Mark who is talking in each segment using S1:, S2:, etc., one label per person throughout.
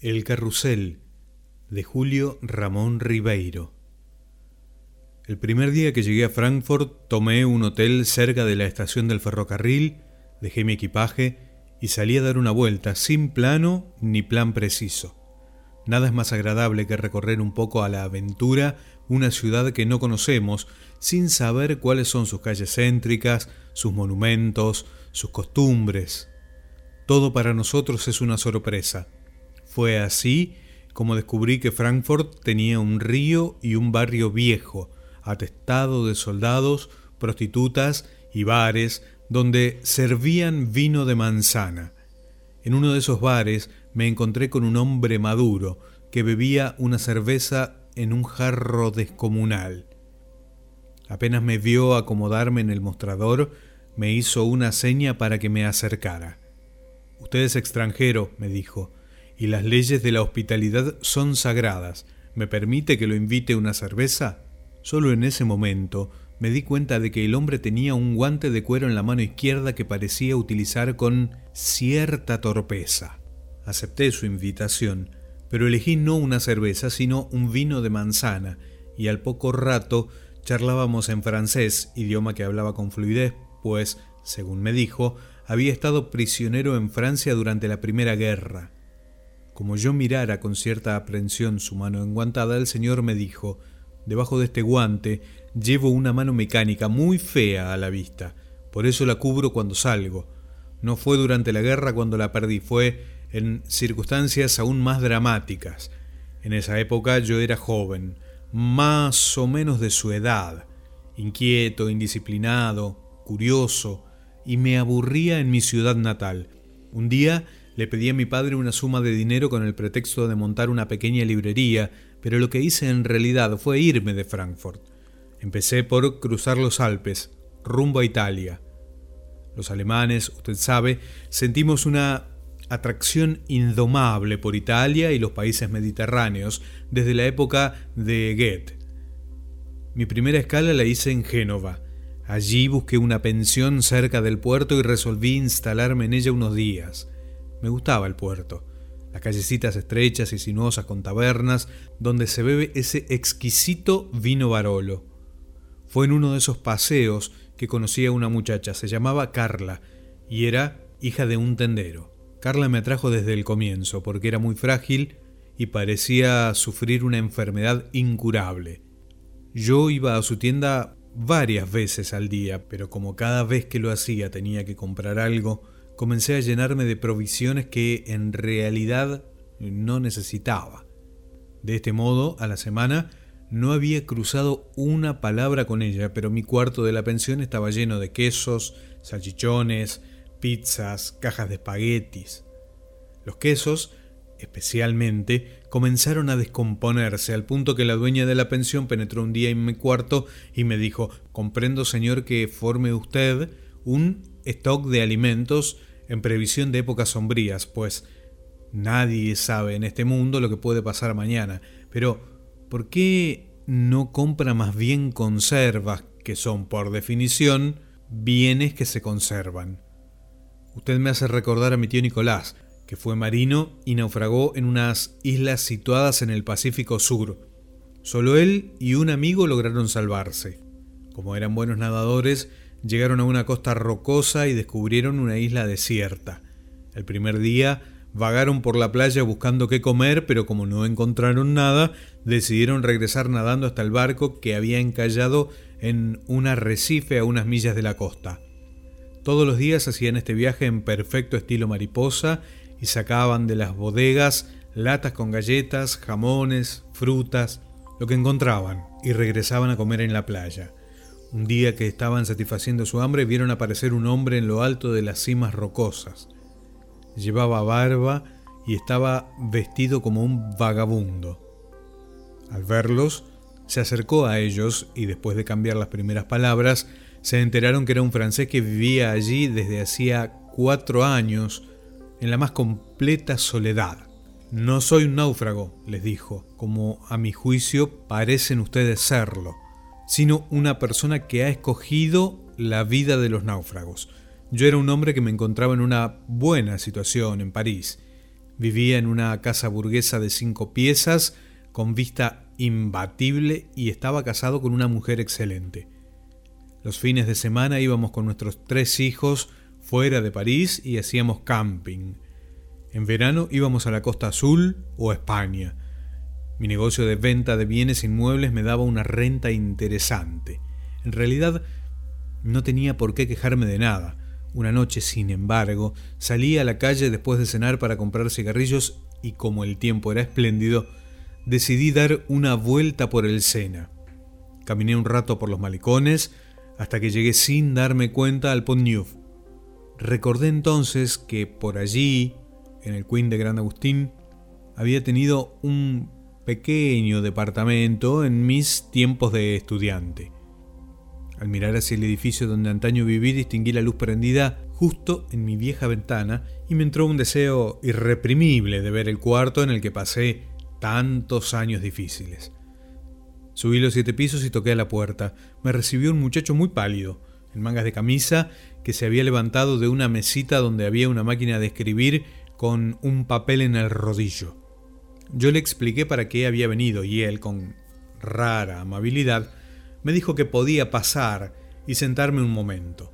S1: El Carrusel de Julio Ramón Ribeiro. El primer día que llegué a Frankfurt tomé un hotel cerca de la estación del ferrocarril, dejé mi equipaje y salí a dar una vuelta sin plano ni plan preciso. Nada es más agradable que recorrer un poco a la aventura una ciudad que no conocemos sin saber cuáles son sus calles céntricas, sus monumentos, sus costumbres. Todo para nosotros es una sorpresa fue así como descubrí que Frankfurt tenía un río y un barrio viejo, atestado de soldados, prostitutas y bares donde servían vino de manzana. En uno de esos bares me encontré con un hombre maduro que bebía una cerveza en un jarro descomunal. Apenas me vio acomodarme en el mostrador, me hizo una seña para que me acercara. Usted es extranjero, me dijo, y las leyes de la hospitalidad son sagradas. ¿Me permite que lo invite una cerveza? Solo en ese momento me di cuenta de que el hombre tenía un guante de cuero en la mano izquierda que parecía utilizar con cierta torpeza. Acepté su invitación, pero elegí no una cerveza, sino un vino de manzana, y al poco rato charlábamos en francés, idioma que hablaba con fluidez, pues, según me dijo, había estado prisionero en Francia durante la Primera Guerra. Como yo mirara con cierta aprensión su mano enguantada, el señor me dijo, debajo de este guante llevo una mano mecánica muy fea a la vista, por eso la cubro cuando salgo. No fue durante la guerra cuando la perdí, fue en circunstancias aún más dramáticas. En esa época yo era joven, más o menos de su edad, inquieto, indisciplinado, curioso, y me aburría en mi ciudad natal. Un día le pedí a mi padre una suma de dinero con el pretexto de montar una pequeña librería, pero lo que hice en realidad fue irme de Frankfurt. Empecé por cruzar los Alpes, rumbo a Italia. Los alemanes, usted sabe, sentimos una atracción indomable por Italia y los países mediterráneos desde la época de Goethe. Mi primera escala la hice en Génova. Allí busqué una pensión cerca del puerto y resolví instalarme en ella unos días. Me gustaba el puerto, las callecitas estrechas y sinuosas con tabernas, donde se bebe ese exquisito vino Barolo. Fue en uno de esos paseos que conocí a una muchacha, se llamaba Carla, y era hija de un tendero. Carla me atrajo desde el comienzo, porque era muy frágil y parecía sufrir una enfermedad incurable. Yo iba a su tienda varias veces al día, pero como cada vez que lo hacía tenía que comprar algo, comencé a llenarme de provisiones que en realidad no necesitaba. De este modo, a la semana, no había cruzado una palabra con ella, pero mi cuarto de la pensión estaba lleno de quesos, salchichones, pizzas, cajas de espaguetis. Los quesos, especialmente, comenzaron a descomponerse al punto que la dueña de la pensión penetró un día en mi cuarto y me dijo, comprendo señor que forme usted un stock de alimentos en previsión de épocas sombrías, pues nadie sabe en este mundo lo que puede pasar mañana. Pero, ¿por qué no compra más bien conservas, que son por definición bienes que se conservan? Usted me hace recordar a mi tío Nicolás, que fue marino y naufragó en unas islas situadas en el Pacífico Sur. Solo él y un amigo lograron salvarse. Como eran buenos nadadores, Llegaron a una costa rocosa y descubrieron una isla desierta. El primer día vagaron por la playa buscando qué comer, pero como no encontraron nada, decidieron regresar nadando hasta el barco que había encallado en un arrecife a unas millas de la costa. Todos los días hacían este viaje en perfecto estilo mariposa y sacaban de las bodegas latas con galletas, jamones, frutas, lo que encontraban, y regresaban a comer en la playa. Un día que estaban satisfaciendo su hambre vieron aparecer un hombre en lo alto de las cimas rocosas. Llevaba barba y estaba vestido como un vagabundo. Al verlos, se acercó a ellos y después de cambiar las primeras palabras, se enteraron que era un francés que vivía allí desde hacía cuatro años en la más completa soledad. No soy un náufrago, les dijo, como a mi juicio parecen ustedes serlo sino una persona que ha escogido la vida de los náufragos. Yo era un hombre que me encontraba en una buena situación en París. Vivía en una casa burguesa de cinco piezas, con vista imbatible y estaba casado con una mujer excelente. Los fines de semana íbamos con nuestros tres hijos fuera de París y hacíamos camping. En verano íbamos a la Costa Azul o a España. Mi negocio de venta de bienes inmuebles me daba una renta interesante. En realidad no tenía por qué quejarme de nada. Una noche, sin embargo, salí a la calle después de cenar para comprar cigarrillos y como el tiempo era espléndido, decidí dar una vuelta por el Sena. Caminé un rato por los malecones hasta que llegué sin darme cuenta al Pont Neuf. Recordé entonces que por allí, en el Queen de Gran Agustín, había tenido un pequeño departamento en mis tiempos de estudiante. Al mirar hacia el edificio donde antaño viví, distinguí la luz prendida justo en mi vieja ventana y me entró un deseo irreprimible de ver el cuarto en el que pasé tantos años difíciles. Subí los siete pisos y toqué a la puerta. Me recibió un muchacho muy pálido, en mangas de camisa, que se había levantado de una mesita donde había una máquina de escribir con un papel en el rodillo. Yo le expliqué para qué había venido y él, con rara amabilidad, me dijo que podía pasar y sentarme un momento.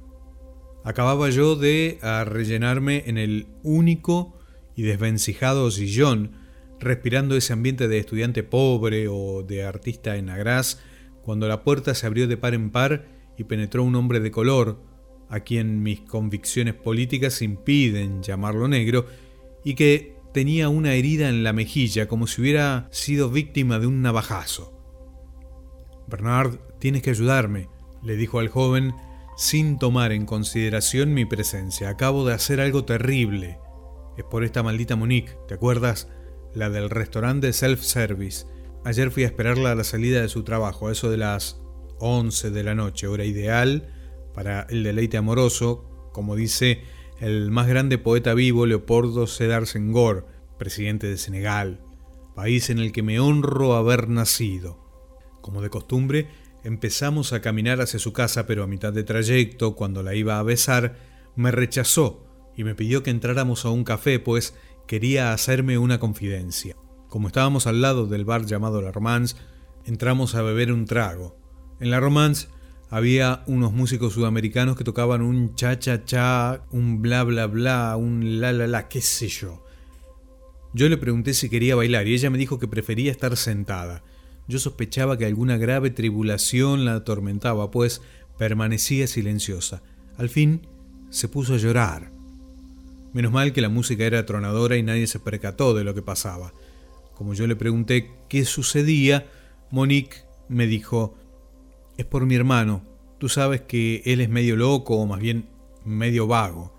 S1: Acababa yo de rellenarme en el único y desvencijado sillón, respirando ese ambiente de estudiante pobre o de artista en agraz, cuando la puerta se abrió de par en par y penetró un hombre de color, a quien mis convicciones políticas impiden llamarlo negro, y que tenía una herida en la mejilla como si hubiera sido víctima de un navajazo. Bernard, tienes que ayudarme, le dijo al joven sin tomar en consideración mi presencia. Acabo de hacer algo terrible. Es por esta maldita Monique, ¿te acuerdas? La del restaurante self-service. Ayer fui a esperarla a la salida de su trabajo, a eso de las 11 de la noche, hora ideal para el deleite amoroso, como dice el más grande poeta vivo Leopoldo Sedar Senghor, presidente de Senegal, país en el que me honro haber nacido. Como de costumbre, empezamos a caminar hacia su casa, pero a mitad de trayecto, cuando la iba a besar, me rechazó y me pidió que entráramos a un café, pues quería hacerme una confidencia. Como estábamos al lado del bar llamado La Romance, entramos a beber un trago. En La Romance había unos músicos sudamericanos que tocaban un cha-cha-cha, un bla bla bla, un la la la, qué sé yo. Yo le pregunté si quería bailar y ella me dijo que prefería estar sentada. Yo sospechaba que alguna grave tribulación la atormentaba, pues permanecía silenciosa. Al fin se puso a llorar. Menos mal que la música era tronadora y nadie se percató de lo que pasaba. Como yo le pregunté qué sucedía, Monique me dijo, es por mi hermano, tú sabes que él es medio loco o más bien medio vago.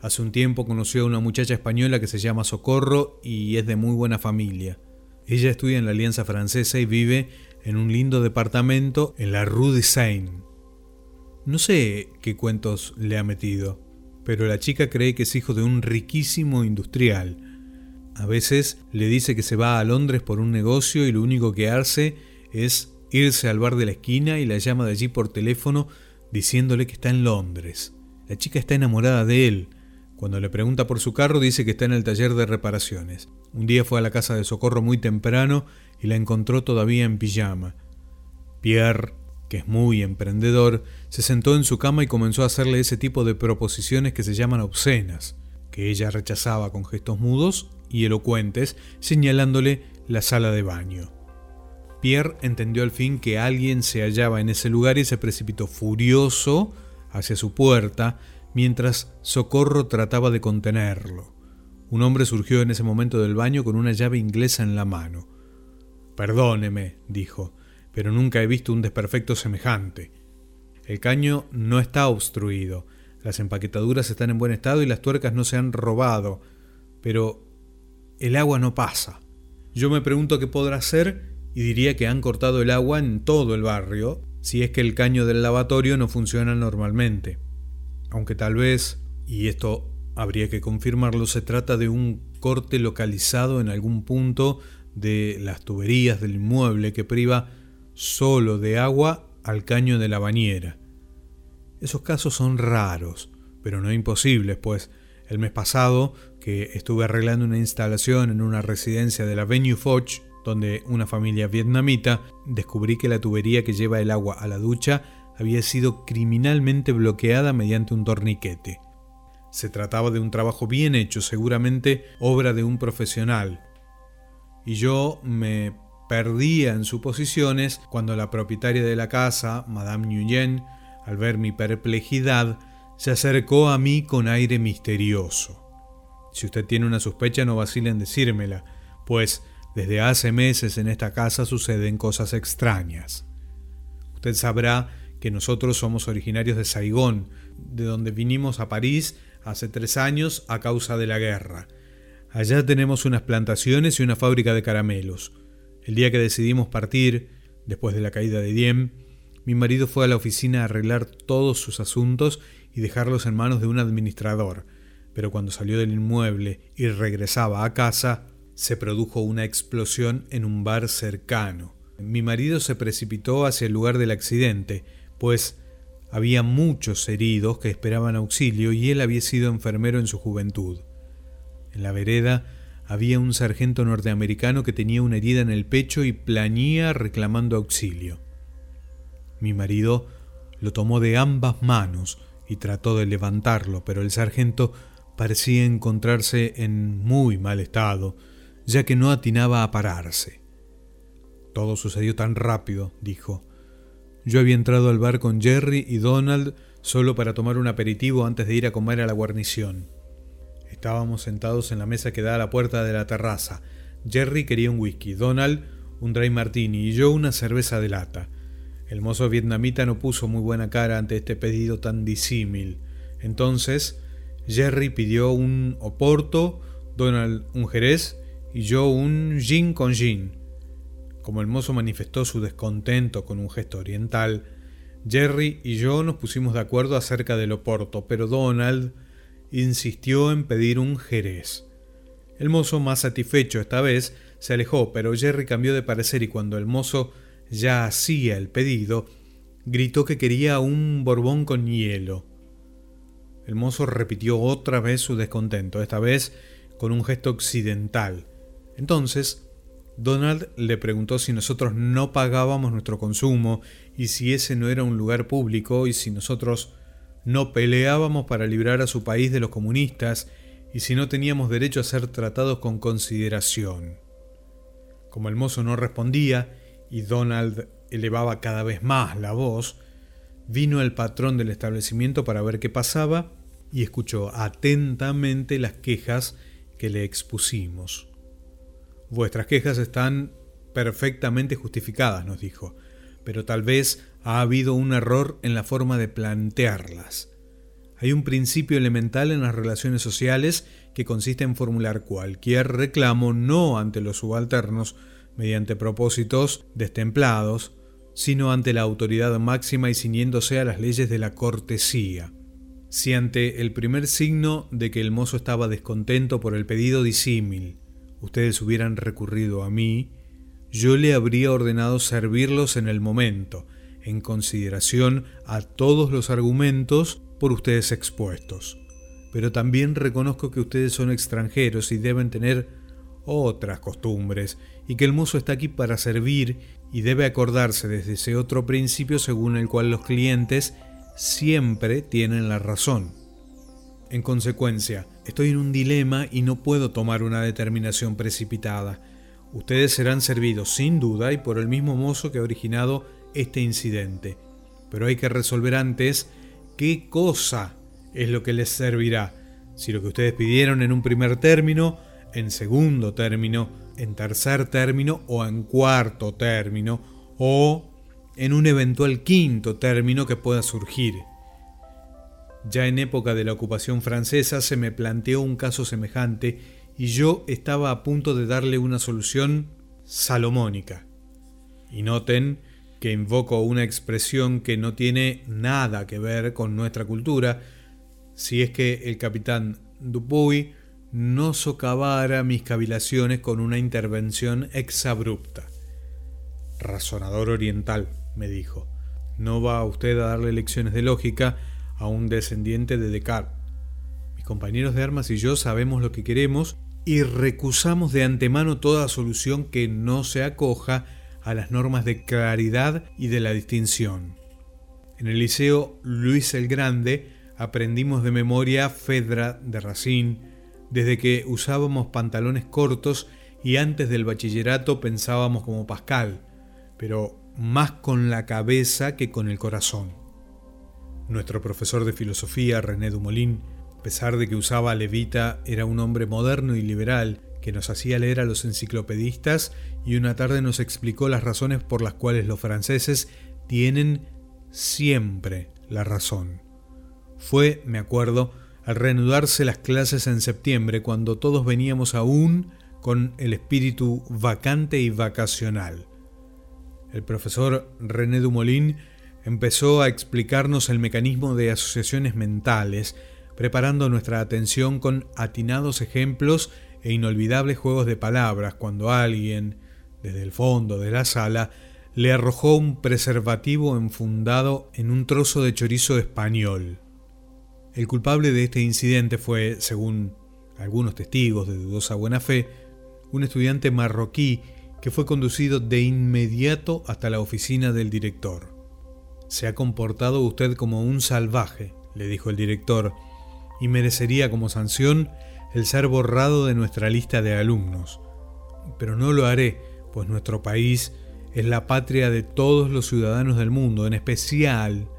S1: Hace un tiempo conoció a una muchacha española que se llama Socorro y es de muy buena familia. Ella estudia en la Alianza Francesa y vive en un lindo departamento en la Rue de Seine. No sé qué cuentos le ha metido, pero la chica cree que es hijo de un riquísimo industrial. A veces le dice que se va a Londres por un negocio y lo único que hace es irse al bar de la esquina y la llama de allí por teléfono diciéndole que está en Londres. La chica está enamorada de él. Cuando le pregunta por su carro dice que está en el taller de reparaciones. Un día fue a la casa de Socorro muy temprano y la encontró todavía en pijama. Pierre, que es muy emprendedor, se sentó en su cama y comenzó a hacerle ese tipo de proposiciones que se llaman obscenas, que ella rechazaba con gestos mudos y elocuentes, señalándole la sala de baño. Pierre entendió al fin que alguien se hallaba en ese lugar y se precipitó furioso hacia su puerta, mientras Socorro trataba de contenerlo. Un hombre surgió en ese momento del baño con una llave inglesa en la mano. Perdóneme, dijo, pero nunca he visto un desperfecto semejante. El caño no está obstruido, las empaquetaduras están en buen estado y las tuercas no se han robado, pero el agua no pasa. Yo me pregunto qué podrá ser y diría que han cortado el agua en todo el barrio, si es que el caño del lavatorio no funciona normalmente. Aunque tal vez, y esto habría que confirmarlo, se trata de un corte localizado en algún punto de las tuberías del inmueble que priva solo de agua al caño de la bañera. Esos casos son raros, pero no imposibles, pues el mes pasado que estuve arreglando una instalación en una residencia de la Venue Foch, donde una familia vietnamita, descubrí que la tubería que lleva el agua a la ducha había sido criminalmente bloqueada mediante un torniquete. Se trataba de un trabajo bien hecho, seguramente obra de un profesional. Y yo me perdía en suposiciones cuando la propietaria de la casa, Madame Nguyen, al ver mi perplejidad, se acercó a mí con aire misterioso. Si usted tiene una sospecha, no vacile en decírmela, pues desde hace meses en esta casa suceden cosas extrañas. Usted sabrá que nosotros somos originarios de Saigón, de donde vinimos a París hace tres años a causa de la guerra. Allá tenemos unas plantaciones y una fábrica de caramelos. El día que decidimos partir, después de la caída de Diem, mi marido fue a la oficina a arreglar todos sus asuntos y dejarlos en manos de un administrador, pero cuando salió del inmueble y regresaba a casa, se produjo una explosión en un bar cercano. Mi marido se precipitó hacia el lugar del accidente, pues había muchos heridos que esperaban auxilio y él había sido enfermero en su juventud. En la vereda había un sargento norteamericano que tenía una herida en el pecho y plañía reclamando auxilio. Mi marido lo tomó de ambas manos y trató de levantarlo, pero el sargento parecía encontrarse en muy mal estado, ya que no atinaba a pararse. Todo sucedió tan rápido, dijo, yo había entrado al bar con Jerry y Donald solo para tomar un aperitivo antes de ir a comer a la guarnición. Estábamos sentados en la mesa que da a la puerta de la terraza. Jerry quería un whisky, Donald un dry martini y yo una cerveza de lata. El mozo vietnamita no puso muy buena cara ante este pedido tan disímil. Entonces, Jerry pidió un oporto, Donald un jerez y yo un gin con gin. Como el mozo manifestó su descontento con un gesto oriental, Jerry y yo nos pusimos de acuerdo acerca del oporto, pero Donald insistió en pedir un jerez. El mozo, más satisfecho esta vez, se alejó, pero Jerry cambió de parecer y cuando el mozo ya hacía el pedido, gritó que quería un borbón con hielo. El mozo repitió otra vez su descontento, esta vez con un gesto occidental. Entonces, Donald le preguntó si nosotros no pagábamos nuestro consumo y si ese no era un lugar público y si nosotros no peleábamos para librar a su país de los comunistas y si no teníamos derecho a ser tratados con consideración. Como el mozo no respondía y Donald elevaba cada vez más la voz, vino el patrón del establecimiento para ver qué pasaba y escuchó atentamente las quejas que le expusimos. Vuestras quejas están perfectamente justificadas, nos dijo, pero tal vez ha habido un error en la forma de plantearlas. Hay un principio elemental en las relaciones sociales que consiste en formular cualquier reclamo no ante los subalternos mediante propósitos destemplados, sino ante la autoridad máxima y ciñéndose a las leyes de la cortesía. Si ante el primer signo de que el mozo estaba descontento por el pedido disímil, ustedes hubieran recurrido a mí, yo le habría ordenado servirlos en el momento, en consideración a todos los argumentos por ustedes expuestos. Pero también reconozco que ustedes son extranjeros y deben tener otras costumbres, y que el mozo está aquí para servir y debe acordarse desde ese otro principio según el cual los clientes siempre tienen la razón. En consecuencia, estoy en un dilema y no puedo tomar una determinación precipitada. Ustedes serán servidos sin duda y por el mismo mozo que ha originado este incidente. Pero hay que resolver antes qué cosa es lo que les servirá. Si lo que ustedes pidieron en un primer término, en segundo término, en tercer término o en cuarto término, o en un eventual quinto término que pueda surgir. Ya en época de la ocupación francesa se me planteó un caso semejante y yo estaba a punto de darle una solución salomónica. Y noten que invoco una expresión que no tiene nada que ver con nuestra cultura, si es que el capitán Dupuy no socavara mis cavilaciones con una intervención exabrupta. Razonador oriental, me dijo, no va usted a darle lecciones de lógica a un descendiente de Descartes. Mis compañeros de armas y yo sabemos lo que queremos y recusamos de antemano toda solución que no se acoja a las normas de claridad y de la distinción. En el Liceo Luis el Grande aprendimos de memoria Fedra de Racine, desde que usábamos pantalones cortos y antes del bachillerato pensábamos como Pascal, pero más con la cabeza que con el corazón. Nuestro profesor de filosofía, René Dumolin, a pesar de que usaba levita, era un hombre moderno y liberal que nos hacía leer a los enciclopedistas y una tarde nos explicó las razones por las cuales los franceses tienen siempre la razón. Fue, me acuerdo, al reanudarse las clases en septiembre, cuando todos veníamos aún con el espíritu vacante y vacacional. El profesor René Dumolin empezó a explicarnos el mecanismo de asociaciones mentales, preparando nuestra atención con atinados ejemplos e inolvidables juegos de palabras cuando alguien, desde el fondo de la sala, le arrojó un preservativo enfundado en un trozo de chorizo español. El culpable de este incidente fue, según algunos testigos de dudosa buena fe, un estudiante marroquí que fue conducido de inmediato hasta la oficina del director. Se ha comportado usted como un salvaje, le dijo el director, y merecería como sanción el ser borrado de nuestra lista de alumnos. Pero no lo haré, pues nuestro país es la patria de todos los ciudadanos del mundo, en especial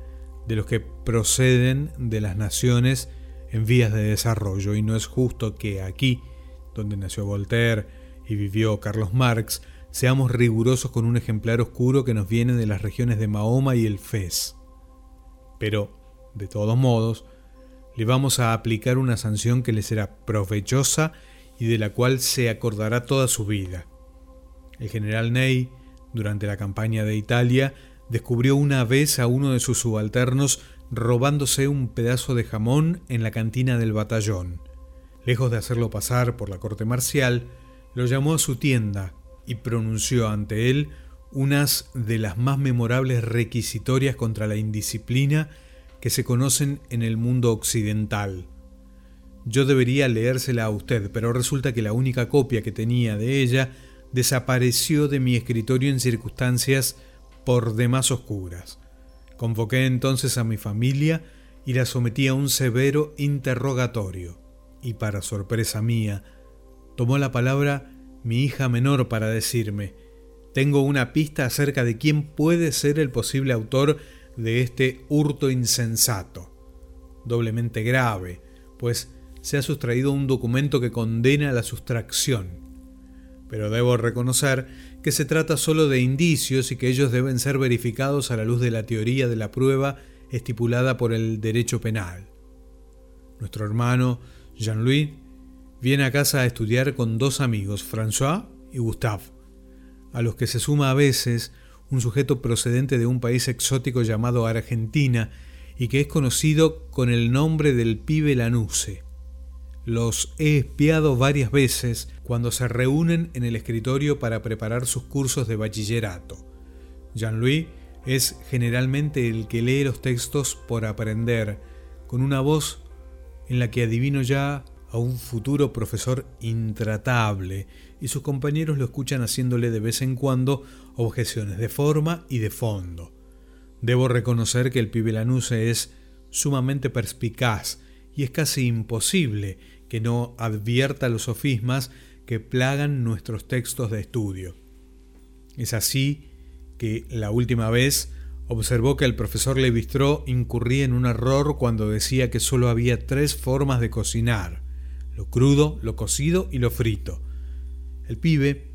S1: de los que proceden de las naciones en vías de desarrollo, y no es justo que aquí, donde nació Voltaire y vivió Carlos Marx, seamos rigurosos con un ejemplar oscuro que nos viene de las regiones de Mahoma y el Fez. Pero, de todos modos, le vamos a aplicar una sanción que le será provechosa y de la cual se acordará toda su vida. El general Ney, durante la campaña de Italia, descubrió una vez a uno de sus subalternos robándose un pedazo de jamón en la cantina del batallón. Lejos de hacerlo pasar por la corte marcial, lo llamó a su tienda y pronunció ante él unas de las más memorables requisitorias contra la indisciplina que se conocen en el mundo occidental. Yo debería leérsela a usted, pero resulta que la única copia que tenía de ella desapareció de mi escritorio en circunstancias por demás oscuras. Convoqué entonces a mi familia y la sometí a un severo interrogatorio. Y para sorpresa mía, tomó la palabra mi hija menor para decirme, tengo una pista acerca de quién puede ser el posible autor de este hurto insensato, doblemente grave, pues se ha sustraído un documento que condena la sustracción. Pero debo reconocer que se trata solo de indicios y que ellos deben ser verificados a la luz de la teoría de la prueba estipulada por el derecho penal. Nuestro hermano Jean-Louis viene a casa a estudiar con dos amigos, François y Gustave, a los que se suma a veces un sujeto procedente de un país exótico llamado Argentina y que es conocido con el nombre del pibe Lanuse. Los he espiado varias veces cuando se reúnen en el escritorio para preparar sus cursos de bachillerato. Jean-Louis es generalmente el que lee los textos por aprender, con una voz en la que adivino ya a un futuro profesor intratable, y sus compañeros lo escuchan haciéndole de vez en cuando objeciones de forma y de fondo. Debo reconocer que el pibe Lanuse es sumamente perspicaz y es casi imposible que no advierta los sofismas que plagan nuestros textos de estudio. Es así que la última vez observó que el profesor Levistró incurría en un error cuando decía que solo había tres formas de cocinar, lo crudo, lo cocido y lo frito. El pibe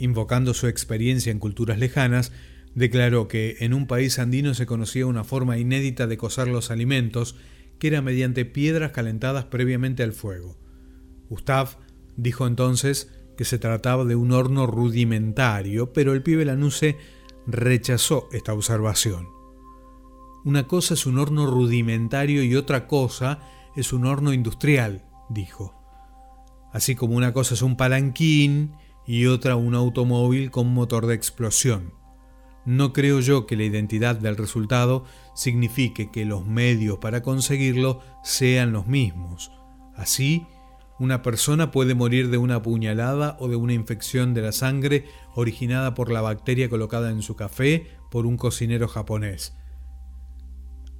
S1: invocando su experiencia en culturas lejanas, declaró que en un país andino se conocía una forma inédita de cocer los alimentos, que era mediante piedras calentadas previamente al fuego. Gustave dijo entonces que se trataba de un horno rudimentario, pero el pibe Lanuse rechazó esta observación. Una cosa es un horno rudimentario y otra cosa es un horno industrial, dijo. Así como una cosa es un palanquín y otra un automóvil con motor de explosión. No creo yo que la identidad del resultado signifique que los medios para conseguirlo sean los mismos. Así, una persona puede morir de una puñalada o de una infección de la sangre originada por la bacteria colocada en su café por un cocinero japonés.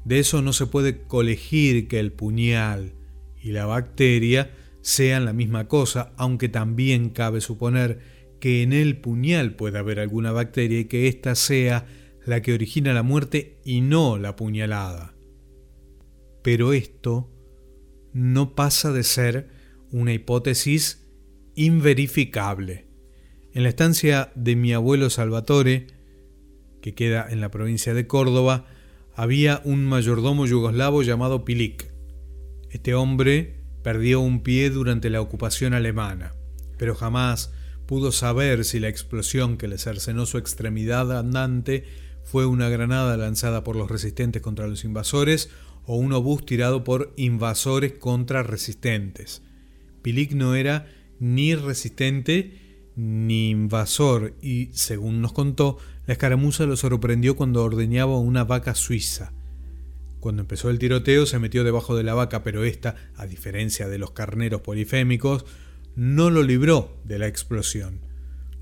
S1: De eso no se puede colegir que el puñal y la bacteria sean la misma cosa, aunque también cabe suponer que en el puñal puede haber alguna bacteria y que ésta sea la que origina la muerte y no la puñalada. Pero esto no pasa de ser una hipótesis inverificable. En la estancia de mi abuelo Salvatore, que queda en la provincia de Córdoba, había un mayordomo yugoslavo llamado Pilik. Este hombre perdió un pie durante la ocupación alemana, pero jamás pudo saber si la explosión que le cercenó su extremidad andante fue una granada lanzada por los resistentes contra los invasores o un obús tirado por invasores contra resistentes. Pilik no era ni resistente ni invasor y, según nos contó, la escaramuza lo sorprendió cuando ordeñaba una vaca suiza. Cuando empezó el tiroteo se metió debajo de la vaca, pero esta, a diferencia de los carneros polifémicos, no lo libró de la explosión.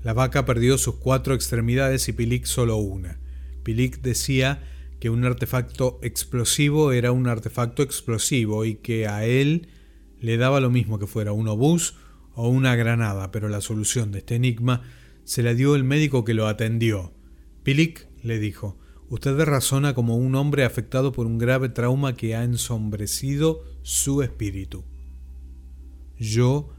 S1: La vaca perdió sus cuatro extremidades y Pilik solo una. Pilik decía que un artefacto explosivo era un artefacto explosivo y que a él le daba lo mismo que fuera un obús o una granada, pero la solución de este enigma se la dio el médico que lo atendió. Pilik le dijo, usted razona como un hombre afectado por un grave trauma que ha ensombrecido su espíritu. Yo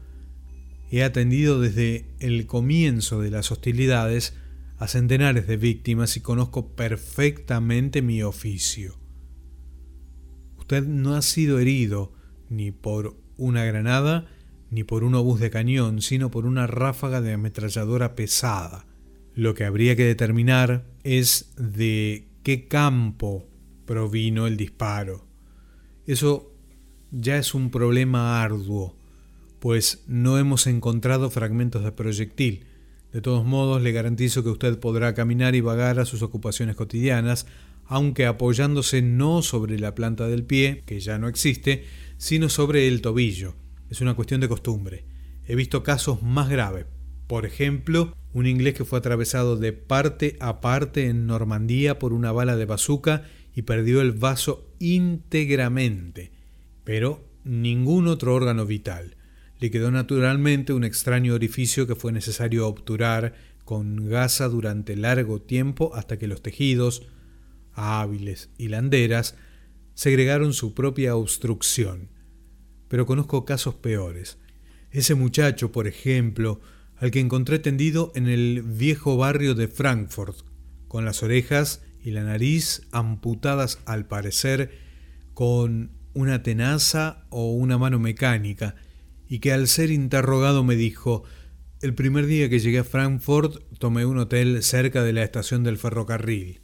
S1: he atendido desde el comienzo de las hostilidades a centenares de víctimas y conozco perfectamente mi oficio. Usted no ha sido herido ni por una granada ni por un obús de cañón, sino por una ráfaga de ametralladora pesada. Lo que habría que determinar es de qué campo provino el disparo. Eso ya es un problema arduo, pues no hemos encontrado fragmentos de proyectil. De todos modos, le garantizo que usted podrá caminar y vagar a sus ocupaciones cotidianas, aunque apoyándose no sobre la planta del pie, que ya no existe, sino sobre el tobillo. Es una cuestión de costumbre. He visto casos más graves. Por ejemplo, un inglés que fue atravesado de parte a parte en Normandía por una bala de bazooka y perdió el vaso íntegramente, pero ningún otro órgano vital. Le quedó naturalmente un extraño orificio que fue necesario obturar con gasa durante largo tiempo hasta que los tejidos, hábiles hilanderas, segregaron su propia obstrucción. Pero conozco casos peores. Ese muchacho, por ejemplo, al que encontré tendido en el viejo barrio de Frankfurt, con las orejas y la nariz amputadas al parecer con una tenaza o una mano mecánica, y que al ser interrogado me dijo, el primer día que llegué a Frankfurt tomé un hotel cerca de la estación del ferrocarril.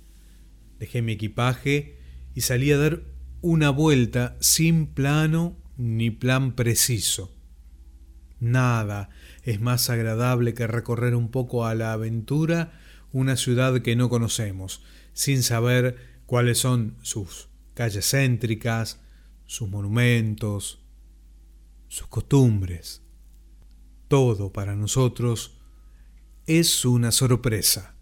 S1: Dejé mi equipaje y salí a dar una vuelta sin plano ni plan preciso. Nada es más agradable que recorrer un poco a la aventura una ciudad que no conocemos, sin saber cuáles son sus calles céntricas, sus monumentos, sus costumbres. Todo para nosotros es una sorpresa.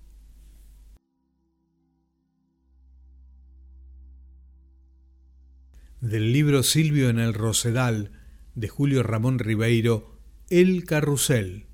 S1: del libro Silvio en el Rosedal de Julio Ramón Ribeiro, El Carrusel.